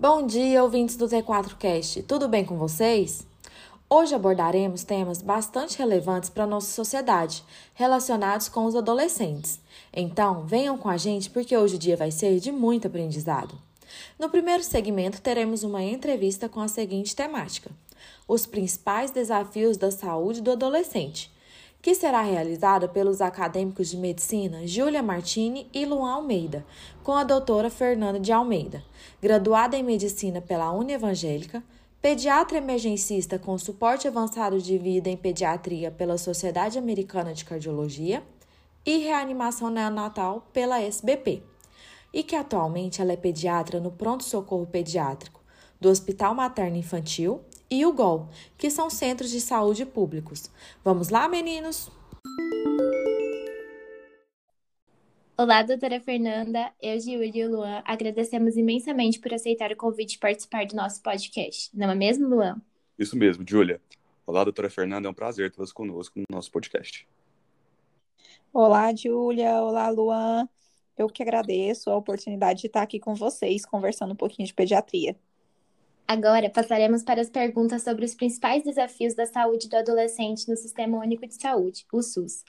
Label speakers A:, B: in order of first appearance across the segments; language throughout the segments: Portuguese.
A: Bom dia, ouvintes do T4Cast. Tudo bem com vocês? Hoje abordaremos temas bastante relevantes para a nossa sociedade, relacionados com os adolescentes. Então, venham com a gente porque hoje o dia vai ser de muito aprendizado. No primeiro segmento, teremos uma entrevista com a seguinte temática: Os principais desafios da saúde do adolescente que será realizada pelos acadêmicos de medicina Júlia Martini e Luan Almeida, com a doutora Fernanda de Almeida, graduada em medicina pela Unievangélica, pediatra emergencista com suporte avançado de vida em pediatria pela Sociedade Americana de Cardiologia e reanimação neonatal pela SBP, e que atualmente ela é pediatra no pronto-socorro pediátrico do Hospital Materno Infantil e o GOL, que são centros de saúde públicos. Vamos lá, meninos?
B: Olá, doutora Fernanda. Eu, Giúlia e o Luan agradecemos imensamente por aceitar o convite de participar do nosso podcast. Não é mesmo, Luan?
C: Isso mesmo, Júlia. Olá, doutora Fernanda. É um prazer tê-las conosco no nosso podcast.
D: Olá, Júlia. Olá, Luan. Eu que agradeço a oportunidade de estar aqui com vocês, conversando um pouquinho de pediatria.
B: Agora passaremos para as perguntas sobre os principais desafios da saúde do adolescente no Sistema Único de Saúde, o SUS.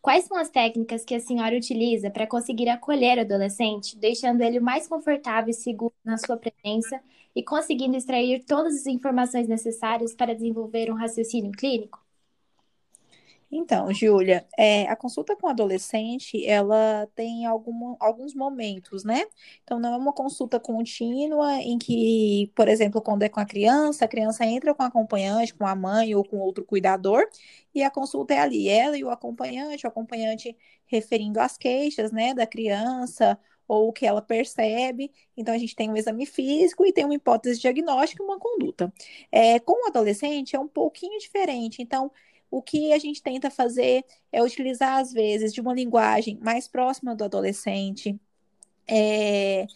B: Quais são as técnicas que a senhora utiliza para conseguir acolher o adolescente, deixando ele mais confortável e seguro na sua presença e conseguindo extrair todas as informações necessárias para desenvolver um raciocínio clínico?
D: Então, Júlia, é, a consulta com adolescente, ela tem algum, alguns momentos, né? Então, não é uma consulta contínua em que, por exemplo, quando é com a criança, a criança entra com o acompanhante, com a mãe ou com outro cuidador, e a consulta é ali, ela e o acompanhante, o acompanhante referindo as queixas, né, da criança, ou o que ela percebe. Então, a gente tem um exame físico e tem uma hipótese diagnóstica e uma conduta. É, com o adolescente, é um pouquinho diferente. Então, o que a gente tenta fazer é utilizar, às vezes, de uma linguagem mais próxima do adolescente, é,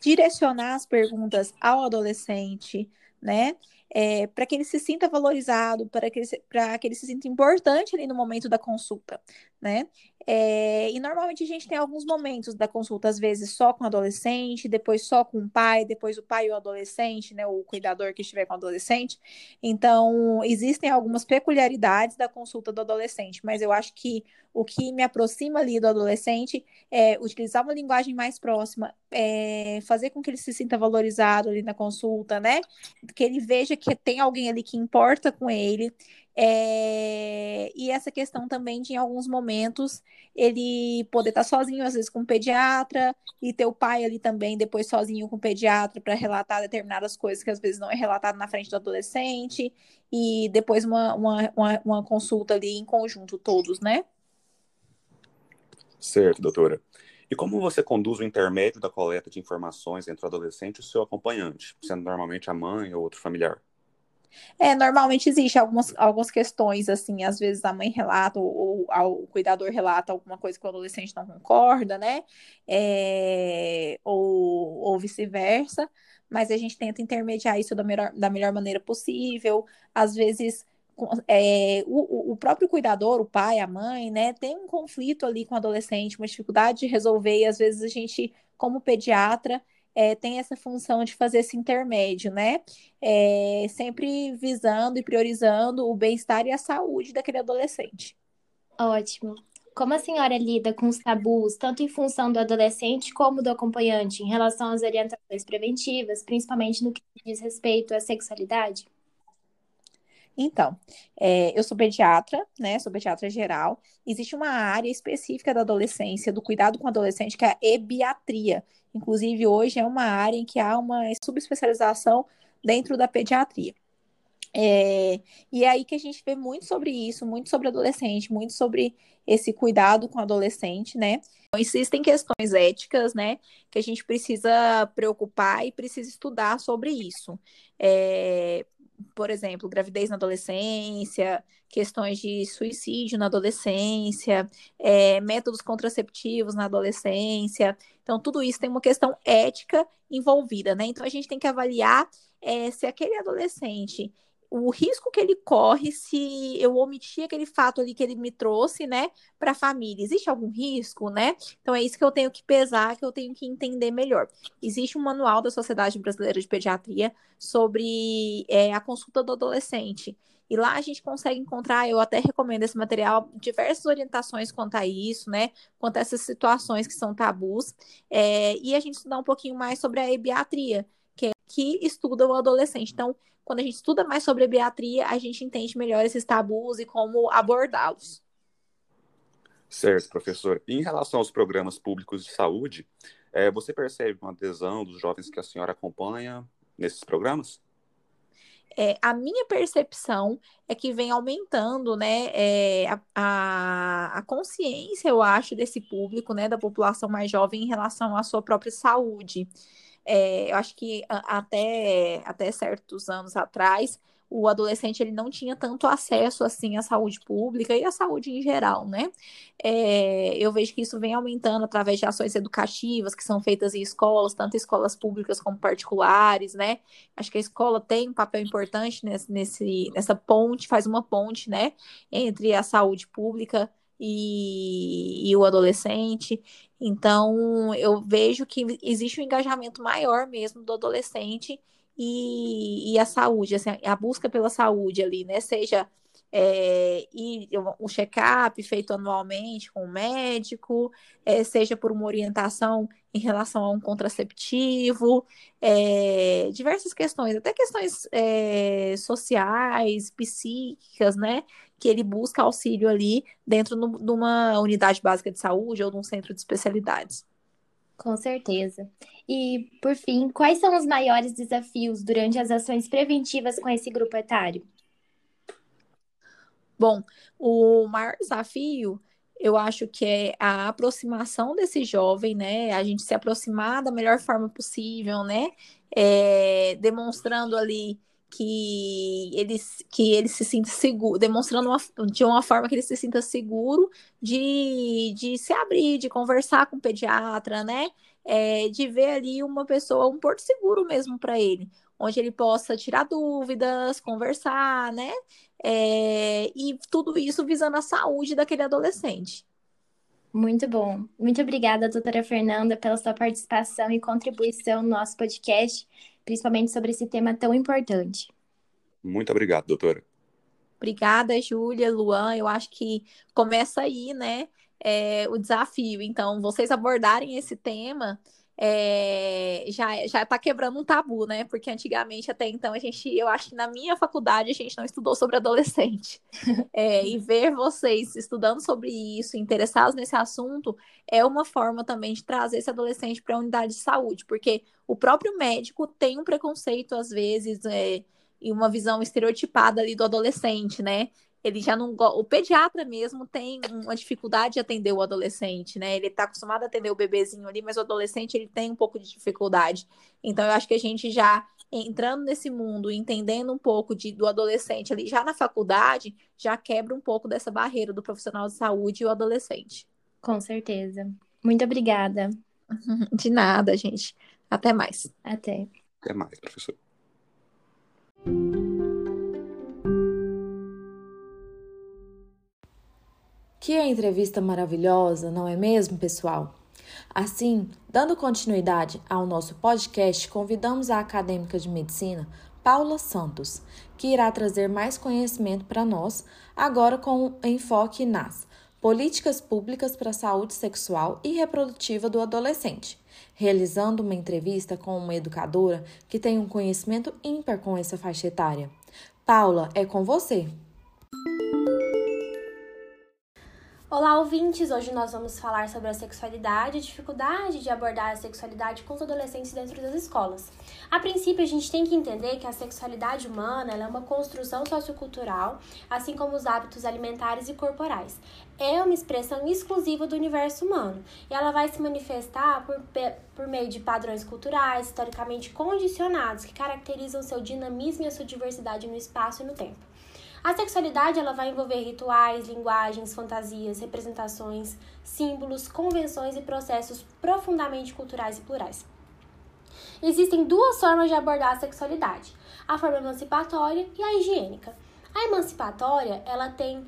D: direcionar as perguntas ao adolescente, né? É, para que ele se sinta valorizado, para que, que ele se sinta importante ali no momento da consulta, né? É, e normalmente a gente tem alguns momentos da consulta, às vezes só com o adolescente, depois só com o pai, depois o pai e o adolescente, né? O cuidador que estiver com o adolescente. Então, existem algumas peculiaridades da consulta do adolescente, mas eu acho que o que me aproxima ali do adolescente é utilizar uma linguagem mais próxima, é fazer com que ele se sinta valorizado ali na consulta, né? Que ele veja que tem alguém ali que importa com ele, é... E essa questão também de, em alguns momentos, ele poder estar sozinho, às vezes com o pediatra, e ter o pai ali também, depois sozinho com o pediatra, para relatar determinadas coisas que às vezes não é relatado na frente do adolescente, e depois uma, uma, uma, uma consulta ali em conjunto, todos, né?
C: Certo, doutora. E como você conduz o intermédio da coleta de informações entre o adolescente e o seu acompanhante, sendo normalmente a mãe ou outro familiar?
D: É, normalmente existe algumas, algumas questões, assim, às vezes a mãe relata ou, ou o cuidador relata alguma coisa que o adolescente não concorda, né? É, ou ou vice-versa, mas a gente tenta intermediar isso da melhor, da melhor maneira possível. Às vezes, é, o, o próprio cuidador, o pai, a mãe, né, tem um conflito ali com o adolescente, uma dificuldade de resolver, e às vezes a gente, como pediatra, é, tem essa função de fazer esse intermédio, né? É, sempre visando e priorizando o bem-estar e a saúde daquele adolescente.
B: Ótimo. Como a senhora lida com os tabus, tanto em função do adolescente como do acompanhante, em relação às orientações preventivas, principalmente no que diz respeito à sexualidade?
D: Então, é, eu sou pediatra, né? Sou pediatra geral. Existe uma área específica da adolescência, do cuidado com adolescente, que é a ebiatria. Inclusive, hoje é uma área em que há uma subespecialização dentro da pediatria. É, e é aí que a gente vê muito sobre isso, muito sobre adolescente, muito sobre esse cuidado com adolescente, né? Então, existem questões éticas, né, que a gente precisa preocupar e precisa estudar sobre isso. É, por exemplo, gravidez na adolescência, questões de suicídio na adolescência, é, métodos contraceptivos na adolescência. Então, tudo isso tem uma questão ética envolvida, né? Então, a gente tem que avaliar é, se aquele adolescente o risco que ele corre se eu omitir aquele fato ali que ele me trouxe, né, para a família. Existe algum risco, né? Então é isso que eu tenho que pesar, que eu tenho que entender melhor. Existe um manual da Sociedade Brasileira de Pediatria sobre é, a consulta do adolescente. E lá a gente consegue encontrar, eu até recomendo esse material, diversas orientações quanto a isso, né? Quanto a essas situações que são tabus. É, e a gente estudar um pouquinho mais sobre a ebiatria, que, estuda o adolescente. Então, quando a gente estuda mais sobre a ebiatria, a gente entende melhor esses tabus e como abordá-los.
C: Certo, professor. em relação aos programas públicos de saúde, é, você percebe uma adesão dos jovens que a senhora acompanha nesses programas?
D: é, a minha percepção é que vem aumentando, né, é, a, a consciência, eu acho, desse público, né, da população mais jovem em relação à sua própria saúde. É, eu acho que até, até certos anos atrás, o adolescente ele não tinha tanto acesso assim à saúde pública e à saúde em geral, né? É, eu vejo que isso vem aumentando através de ações educativas que são feitas em escolas, tanto escolas públicas como particulares, né? Acho que a escola tem um papel importante nesse, nesse, nessa ponte, faz uma ponte, né, entre a saúde pública e, e o adolescente. Então, eu vejo que existe um engajamento maior mesmo do adolescente e, e a saúde, assim, a busca pela saúde ali, né? Seja é, e um check-up feito anualmente com o médico, é, seja por uma orientação em relação a um contraceptivo, é, diversas questões, até questões é, sociais, psíquicas, né? Que ele busca auxílio ali dentro no, de uma unidade básica de saúde ou de um centro de especialidades.
B: Com certeza. E, por fim, quais são os maiores desafios durante as ações preventivas com esse grupo etário?
D: Bom, o maior desafio, eu acho que é a aproximação desse jovem, né? A gente se aproximar da melhor forma possível, né? É, demonstrando ali que ele, que ele se sinta seguro, demonstrando uma, de uma forma que ele se sinta seguro de, de se abrir, de conversar com o pediatra, né? É, de ver ali uma pessoa, um porto seguro mesmo para ele, onde ele possa tirar dúvidas, conversar, né? É, e tudo isso visando a saúde daquele adolescente.
B: Muito bom. Muito obrigada, doutora Fernanda, pela sua participação e contribuição no nosso podcast principalmente sobre esse tema tão importante.
C: Muito obrigado, doutora.
D: Obrigada, Júlia, Luan. Eu acho que começa aí, né, é, o desafio. Então, vocês abordarem esse tema é, já já está quebrando um tabu, né? Porque antigamente até então a gente, eu acho que na minha faculdade a gente não estudou sobre adolescente. É, e ver vocês estudando sobre isso, interessados nesse assunto, é uma forma também de trazer esse adolescente para a unidade de saúde, porque o próprio médico tem um preconceito às vezes é, e uma visão estereotipada ali do adolescente, né? Ele já não o pediatra mesmo tem uma dificuldade de atender o adolescente, né? Ele está acostumado a atender o bebezinho ali, mas o adolescente ele tem um pouco de dificuldade. Então eu acho que a gente já entrando nesse mundo, entendendo um pouco de, do adolescente ali já na faculdade, já quebra um pouco dessa barreira do profissional de saúde e o adolescente.
B: Com certeza. Muito obrigada.
D: De nada, gente. Até mais.
B: Até.
C: Até mais, professor.
A: Que entrevista maravilhosa, não é mesmo, pessoal? Assim, dando continuidade ao nosso podcast, convidamos a acadêmica de medicina Paula Santos, que irá trazer mais conhecimento para nós, agora com enfoque nas políticas públicas para a saúde sexual e reprodutiva do adolescente, realizando uma entrevista com uma educadora que tem um conhecimento ímpar com essa faixa etária. Paula, é com você.
E: Olá, ouvintes! Hoje nós vamos falar sobre a sexualidade e dificuldade de abordar a sexualidade com os adolescentes dentro das escolas. A princípio, a gente tem que entender que a sexualidade humana é uma construção sociocultural, assim como os hábitos alimentares e corporais. É uma expressão exclusiva do universo humano e ela vai se manifestar por, por meio de padrões culturais historicamente condicionados que caracterizam seu dinamismo e a sua diversidade no espaço e no tempo. A sexualidade ela vai envolver rituais, linguagens, fantasias, representações, símbolos, convenções e processos profundamente culturais e plurais. Existem duas formas de abordar a sexualidade: a forma emancipatória e a higiênica. A emancipatória, ela tem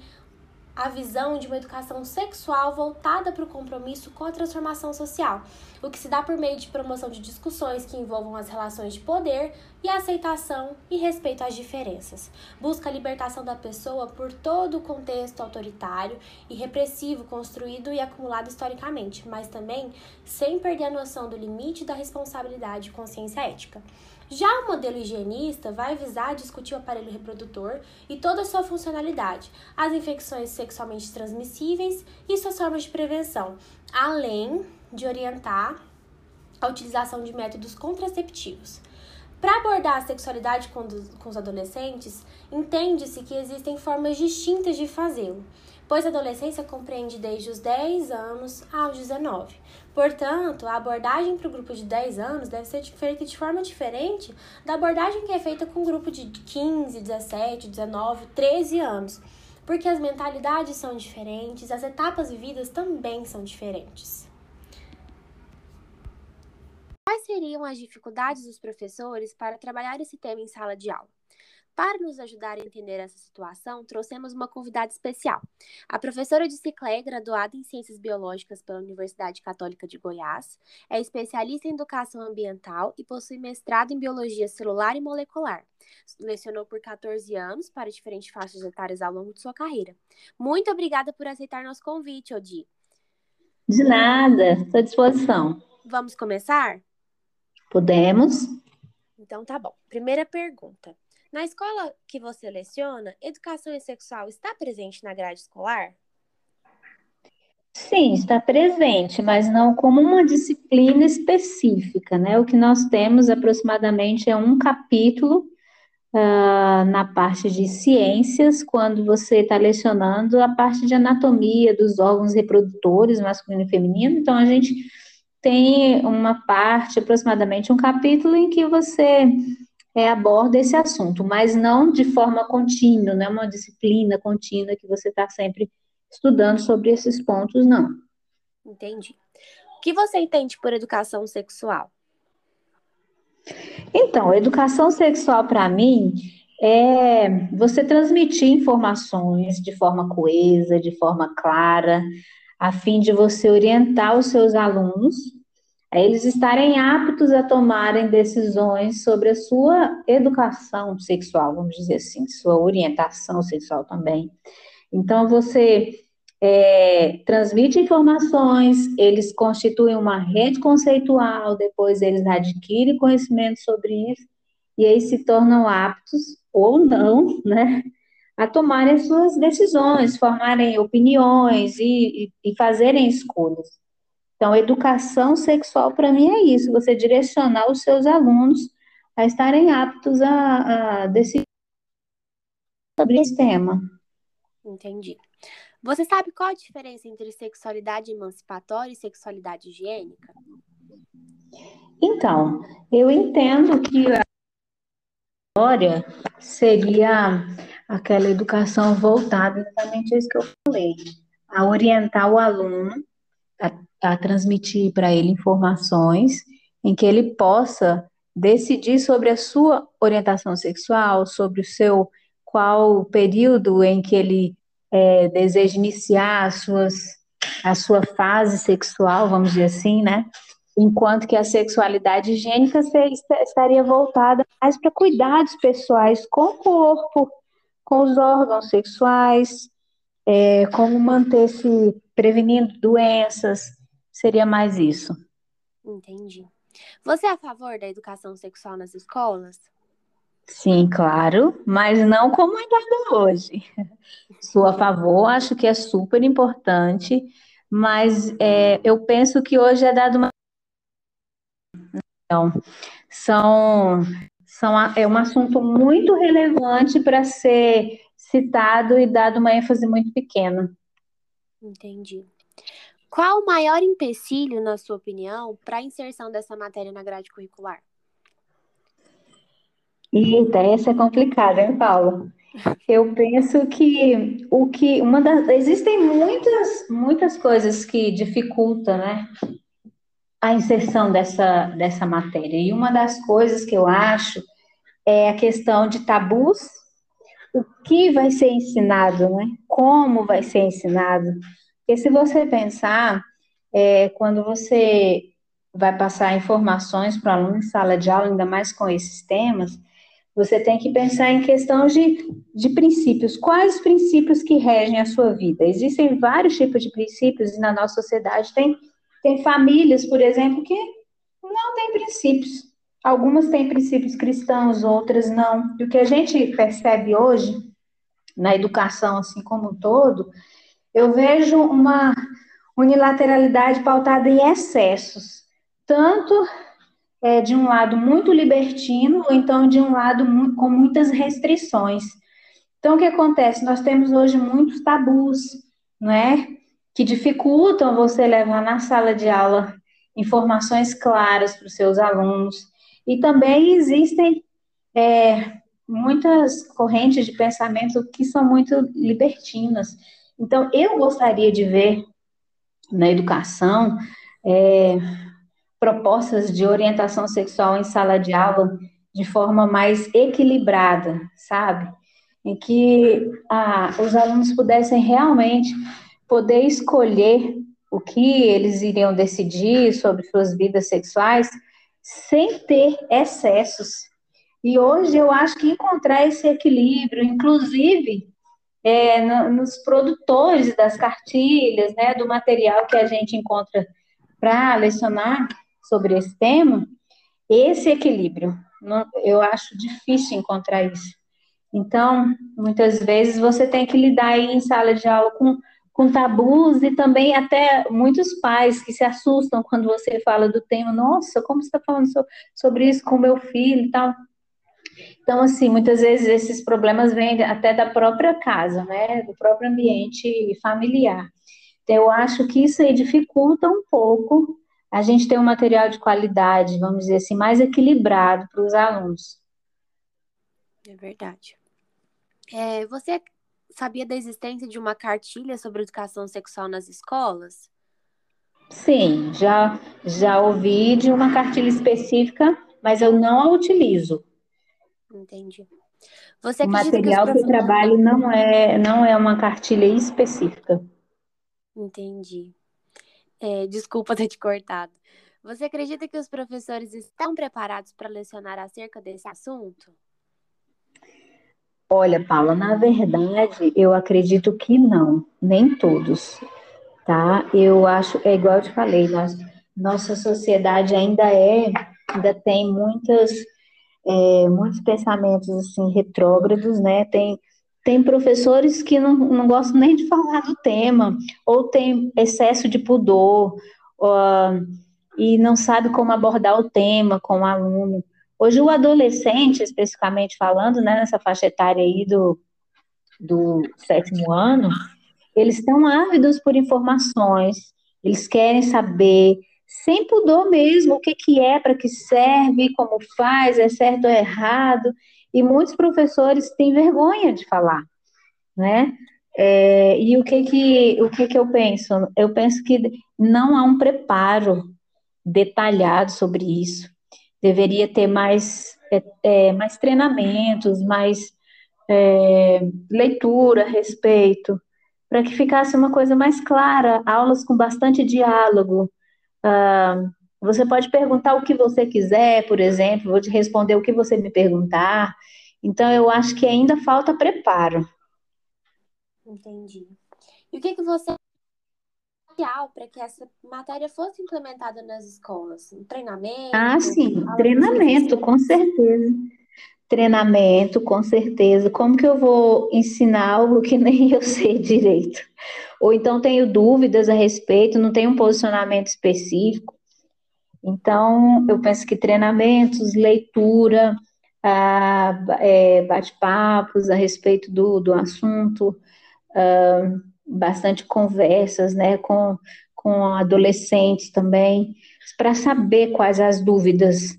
E: a visão de uma educação sexual voltada para o compromisso com a transformação social, o que se dá por meio de promoção de discussões que envolvam as relações de poder e aceitação e respeito às diferenças. Busca a libertação da pessoa por todo o contexto autoritário e repressivo construído e acumulado historicamente, mas também sem perder a noção do limite da responsabilidade e consciência ética. Já o modelo higienista vai visar discutir o aparelho reprodutor e toda a sua funcionalidade, as infecções sexualmente transmissíveis e suas formas de prevenção, além de orientar a utilização de métodos contraceptivos. Para abordar a sexualidade com, os adolescentes, entende-se que existem formas distintas de fazê-lo pois a adolescência compreende desde os 10 anos aos 19. Portanto, a abordagem para o grupo de 10 anos deve ser feita de forma diferente da abordagem que é feita com o grupo de 15, 17, 19, 13 anos, porque as mentalidades são diferentes, as etapas vividas também são diferentes. Quais seriam as dificuldades dos professores para trabalhar esse tema em sala de aula? Para nos ajudar a entender essa situação, trouxemos uma convidada especial. A professora de Ciclé, graduada em Ciências Biológicas pela Universidade Católica de Goiás, é especialista em Educação Ambiental e possui mestrado em Biologia Celular e Molecular. Lecionou por 14 anos para diferentes faixas etárias ao longo de sua carreira. Muito obrigada por aceitar nosso convite, Odi.
F: De nada, estou à disposição.
E: Vamos começar?
F: Podemos.
E: Então tá bom. Primeira pergunta. Na escola que você leciona, educação sexual está presente na grade escolar?
F: Sim, está presente, mas não como uma disciplina específica, né? O que nós temos aproximadamente é um capítulo uh, na parte de ciências, quando você está lecionando a parte de anatomia dos órgãos reprodutores, masculino e feminino. Então, a gente tem uma parte, aproximadamente um capítulo, em que você é, aborda esse assunto, mas não de forma contínua, não é uma disciplina contínua que você está sempre estudando sobre esses pontos, não.
E: Entendi. O que você entende por educação sexual?
F: Então, educação sexual para mim é você transmitir informações de forma coesa, de forma clara, a fim de você orientar os seus alunos a eles estarem aptos a tomarem decisões sobre a sua educação sexual, vamos dizer assim, sua orientação sexual também. Então, você é, transmite informações, eles constituem uma rede conceitual, depois eles adquirem conhecimento sobre isso, e aí se tornam aptos, ou não, né, a tomarem suas decisões, formarem opiniões e, e, e fazerem escolhas. Então, educação sexual para mim é isso, você direcionar os seus alunos a estarem aptos a, a decidir sobre esse tema.
E: Entendi. Você sabe qual a diferença entre sexualidade emancipatória e sexualidade higiênica?
F: Então, eu entendo que a história seria aquela educação voltada exatamente a isso que eu falei, a orientar o aluno a, a transmitir para ele informações em que ele possa decidir sobre a sua orientação sexual, sobre o seu qual período em que ele é, deseja iniciar as suas, a sua fase sexual, vamos dizer assim, né? Enquanto que a sexualidade higiênica estaria voltada mais para cuidados pessoais com o corpo, com os órgãos sexuais, é, como manter-se prevenindo doenças, seria mais isso.
E: Entendi. Você é a favor da educação sexual nas escolas?
F: Sim, claro, mas não como é dado hoje. Sou a favor, acho que é super importante, mas é, eu penso que hoje é dado uma. Então, são, são, é um assunto muito relevante para ser citado e dado uma ênfase muito pequena.
E: Entendi. Qual o maior empecilho, na sua opinião, para a inserção dessa matéria na grade curricular?
F: Eita, essa é complicada, hein, Paulo? Eu penso que o que uma das existem muitas muitas coisas que dificultam, né? a inserção dessa, dessa matéria. E uma das coisas que eu acho é a questão de tabus, o que vai ser ensinado, né? Como vai ser ensinado. Porque se você pensar, é, quando você vai passar informações para o aluno em sala de aula, ainda mais com esses temas, você tem que pensar em questão de, de princípios. Quais os princípios que regem a sua vida? Existem vários tipos de princípios e na nossa sociedade tem, tem famílias, por exemplo, que não têm princípios. Algumas têm princípios cristãos, outras não. E o que a gente percebe hoje na educação, assim como um todo, eu vejo uma unilateralidade pautada em excessos, tanto é, de um lado muito libertino, ou então de um lado muito, com muitas restrições. Então, o que acontece? Nós temos hoje muitos tabus, não é? Que dificultam você levar na sala de aula informações claras para os seus alunos. E também existem é, muitas correntes de pensamento que são muito libertinas. Então, eu gostaria de ver na educação é, propostas de orientação sexual em sala de aula de forma mais equilibrada, sabe? Em que ah, os alunos pudessem realmente poder escolher o que eles iriam decidir sobre suas vidas sexuais sem ter excessos. E hoje eu acho que encontrar esse equilíbrio, inclusive é, no, nos produtores das cartilhas, né, do material que a gente encontra para lecionar, sobre esse tema, esse equilíbrio. Eu acho difícil encontrar isso. Então, muitas vezes você tem que lidar aí em sala de aula com, com tabus e também até muitos pais que se assustam quando você fala do tema. Nossa, como você está falando so, sobre isso com meu filho e tal? Então, assim, muitas vezes esses problemas vêm até da própria casa, né? Do próprio ambiente familiar. Então, eu acho que isso aí dificulta um pouco a gente tem um material de qualidade, vamos dizer assim, mais equilibrado para os alunos.
E: É verdade. É, você sabia da existência de uma cartilha sobre educação sexual nas escolas?
F: Sim, já, já ouvi de uma cartilha específica, mas eu não a utilizo.
E: Entendi. Você
F: o material que, que eu trabalho não é, não é uma cartilha específica.
E: Entendi. É, desculpa ter te cortado. Você acredita que os professores estão preparados para lecionar acerca desse assunto?
F: Olha, Paula, na verdade, eu acredito que não, nem todos, tá? Eu acho, é igual eu te falei, nós, nossa sociedade ainda é, ainda tem muitas, é, muitos pensamentos, assim, retrógrados, né? Tem tem professores que não, não gostam nem de falar do tema, ou tem excesso de pudor, uh, e não sabe como abordar o tema com o aluno. Hoje, o adolescente, especificamente falando, né, nessa faixa etária aí do, do sétimo ano, eles estão ávidos por informações, eles querem saber, sem pudor mesmo, o que, que é, para que serve, como faz, é certo ou errado, e muitos professores têm vergonha de falar, né? É, e o que que, o que que eu penso? Eu penso que não há um preparo detalhado sobre isso. Deveria ter mais, é, é, mais treinamentos, mais é, leitura a respeito, para que ficasse uma coisa mais clara, aulas com bastante diálogo, uh, você pode perguntar o que você quiser, por exemplo, vou te responder o que você me perguntar. Então, eu acho que ainda falta preparo.
E: Entendi. E o que, que você para que essa matéria fosse implementada nas escolas? Um treinamento?
F: Ah, sim, treinamento, com certeza. Treinamento, com certeza. Como que eu vou ensinar algo que nem eu sei direito? Ou então tenho dúvidas a respeito, não tenho um posicionamento específico. Então, eu penso que treinamentos, leitura, ah, é, bate-papos a respeito do, do assunto, ah, bastante conversas né, com, com adolescentes também, para saber quais as dúvidas.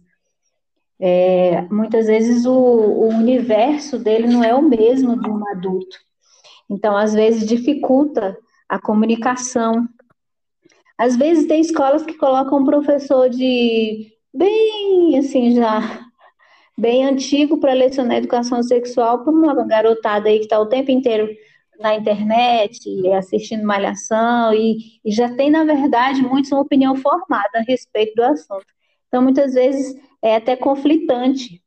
F: É, muitas vezes o, o universo dele não é o mesmo de um adulto. Então, às vezes, dificulta a comunicação Às vezes tem escolas que colocam um professor de bem assim já bem antigo para lecionar educação sexual para uma garotada aí que está o tempo inteiro na internet, assistindo malhação, e, e, já tem, na verdade, muitos uma opinião formada a respeito do assunto. Então, muitas vezes é até conflitante,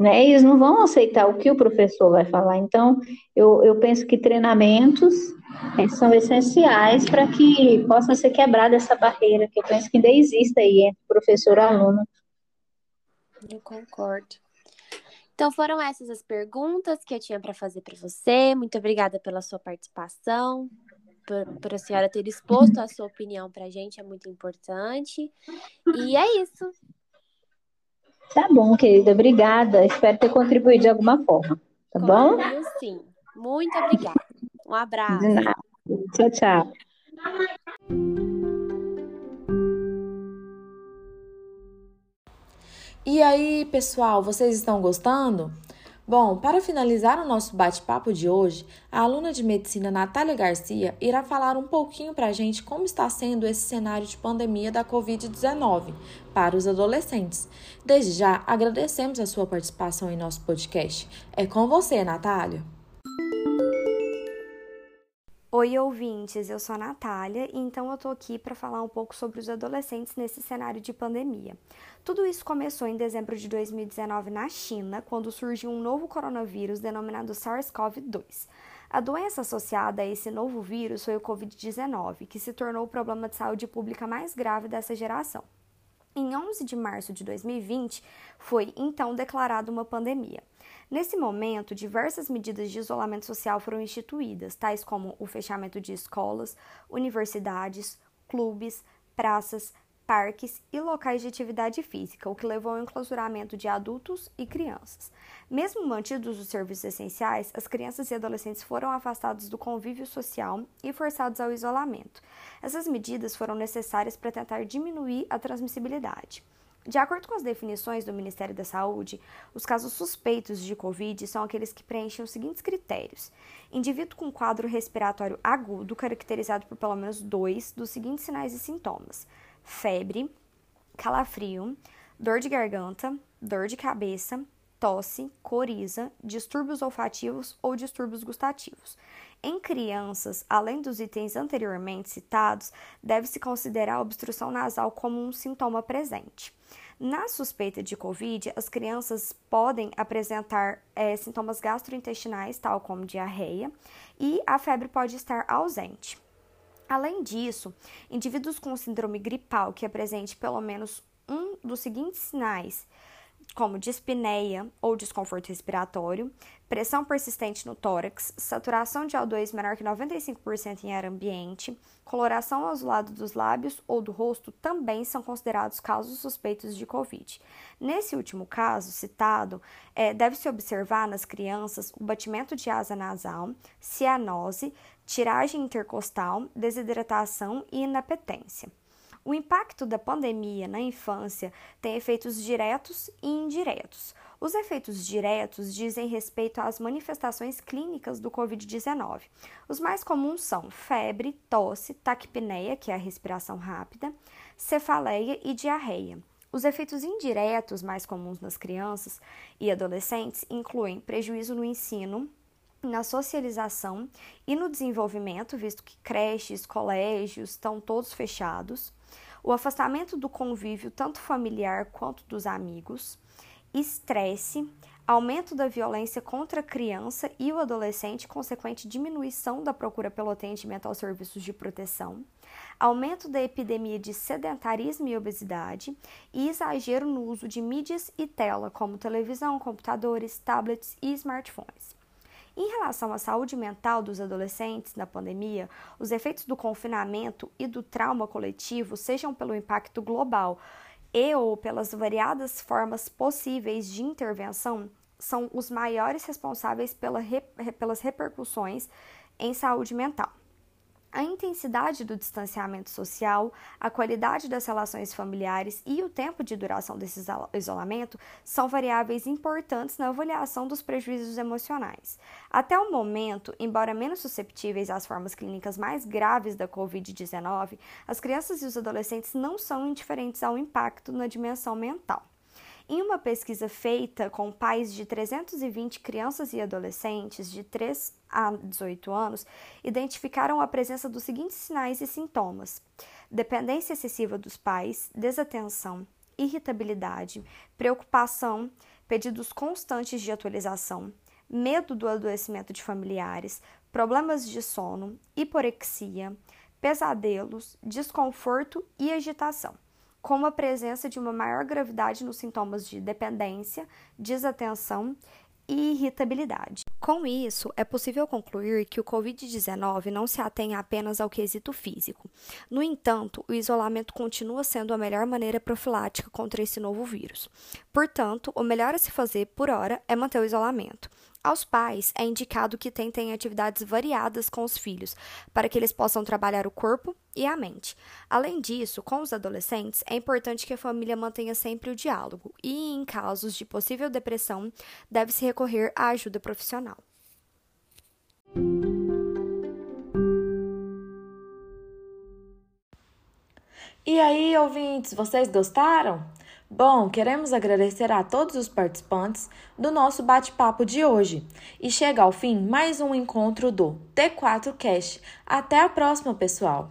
F: né? Eles não vão aceitar o que o professor vai falar. Então, eu, eu penso que treinamentos é, são essenciais para que possa ser quebrada essa barreira, que eu penso que ainda existe aí entre professor e aluno.
E: Eu concordo. Então foram essas as perguntas que eu tinha para fazer para você. Muito obrigada pela sua participação, por, por, a senhora ter exposto a sua opinião para a gente, é muito importante. E é isso.
F: Tá bom, querida, obrigada. Espero ter contribuído de alguma forma. Tá bom?
E: Sim. Muito obrigada. Um abraço.
F: De nada. Tchau, tchau.
A: E aí, pessoal, vocês estão gostando? Bom, para finalizar o nosso bate-papo de hoje, a aluna de medicina Natália Garcia irá falar um pouquinho para a gente como está sendo esse cenário de pandemia da Covid-19 para os adolescentes. Desde já, agradecemos a sua participação em nosso podcast. É com você, Natália.
G: Oi, ouvintes, eu sou a Natália e então eu tô aqui para falar um pouco sobre os adolescentes nesse cenário de pandemia. Tudo isso começou em dezembro de 2019 na China, quando surgiu um novo coronavírus denominado SARS-CoV-2. A doença associada a esse novo vírus foi o Covid-19, que se tornou o problema de saúde pública mais grave dessa geração. Em 11 de março de 2020, foi então declarada uma pandemia. Nesse momento, diversas medidas de isolamento social foram instituídas, tais como o fechamento de escolas, universidades, clubes, praças, parques e locais de atividade física, o que levou ao enclausuramento de adultos e crianças. Mesmo mantidos os serviços essenciais, as crianças e adolescentes foram afastados do convívio social e forçados ao isolamento. Essas medidas foram necessárias para tentar diminuir a transmissibilidade. De acordo com as definições do Ministério da Saúde, os casos suspeitos de Covid são aqueles que preenchem os seguintes critérios: indivíduo com quadro respiratório agudo, caracterizado por pelo menos dois dos seguintes sinais e sintomas febre, calafrio, dor de garganta, dor de cabeça, tosse, coriza, distúrbios olfativos ou distúrbios gustativos. Em crianças, além dos itens anteriormente citados, deve-se considerar a obstrução nasal como um sintoma presente. Na suspeita de Covid, as crianças podem apresentar é, sintomas gastrointestinais, tal como diarreia, e a febre pode estar ausente. Além disso, indivíduos com síndrome gripal que apresente pelo menos um dos seguintes sinais, como dispneia ou desconforto respiratório, pressão persistente no tórax, saturação de O2 menor que 95% em ar ambiente, coloração azulada dos lábios ou do rosto também são considerados casos suspeitos de Covid. Nesse último caso citado, é, deve-se observar nas crianças o batimento de asa nasal, cianose, tiragem intercostal, desidratação e inapetência. O impacto da pandemia na infância tem efeitos diretos e indiretos. Os efeitos diretos dizem respeito às manifestações clínicas do Covid-19. Os mais comuns são febre, tosse, taquipneia, que é a respiração rápida, cefaleia e diarreia. Os efeitos indiretos mais comuns nas crianças e adolescentes incluem prejuízo no ensino, na socialização e no desenvolvimento, visto que creches, colégios estão todos fechados, o afastamento do convívio tanto familiar quanto dos amigos, estresse, aumento da violência contra a criança e o adolescente, consequente diminuição da procura pelo atendimento aos serviços de proteção, aumento da epidemia de sedentarismo e obesidade e exagero no uso de mídias e tela, como televisão, computadores, tablets e smartphones. Em relação à saúde mental dos adolescentes na pandemia, os efeitos do confinamento e do trauma coletivo, sejam pelo impacto global e ou pelas variadas formas possíveis de intervenção, são os maiores responsáveis pela, pelas repercussões em saúde mental. A intensidade do distanciamento social, a qualidade das relações familiares e o tempo de duração desse isolamento são variáveis importantes na avaliação dos prejuízos emocionais. Até o momento, embora menos susceptíveis às formas clínicas mais graves da Covid-19, as crianças e os adolescentes não são indiferentes ao impacto na dimensão mental. Em uma pesquisa feita com pais de 320 crianças e adolescentes de 3 a 18 anos, identificaram a presença dos seguintes sinais e sintomas: dependência excessiva dos pais, desatenção, irritabilidade, preocupação, pedidos constantes de atualização, medo do adoecimento de familiares, problemas de sono, hiporexia, pesadelos, desconforto e agitação com a presença de uma maior gravidade nos sintomas de dependência, desatenção e irritabilidade. Com isso, é possível concluir que o Covid-19 não se atém apenas ao quesito físico. No entanto, o isolamento continua sendo a melhor maneira profilática contra esse novo vírus. Portanto, o melhor a se fazer por hora é manter o isolamento. Aos pais, é indicado que tentem atividades variadas com os filhos, para que eles possam trabalhar o corpo e a mente. Além disso, com os adolescentes, é importante que a família mantenha sempre o diálogo e, em casos de possível depressão, deve-se recorrer à ajuda profissional.
A: E aí, ouvintes, vocês gostaram? Bom, queremos agradecer a todos os participantes do nosso bate-papo de hoje e chega ao fim mais um encontro do T4 Cast. Até a próxima, pessoal!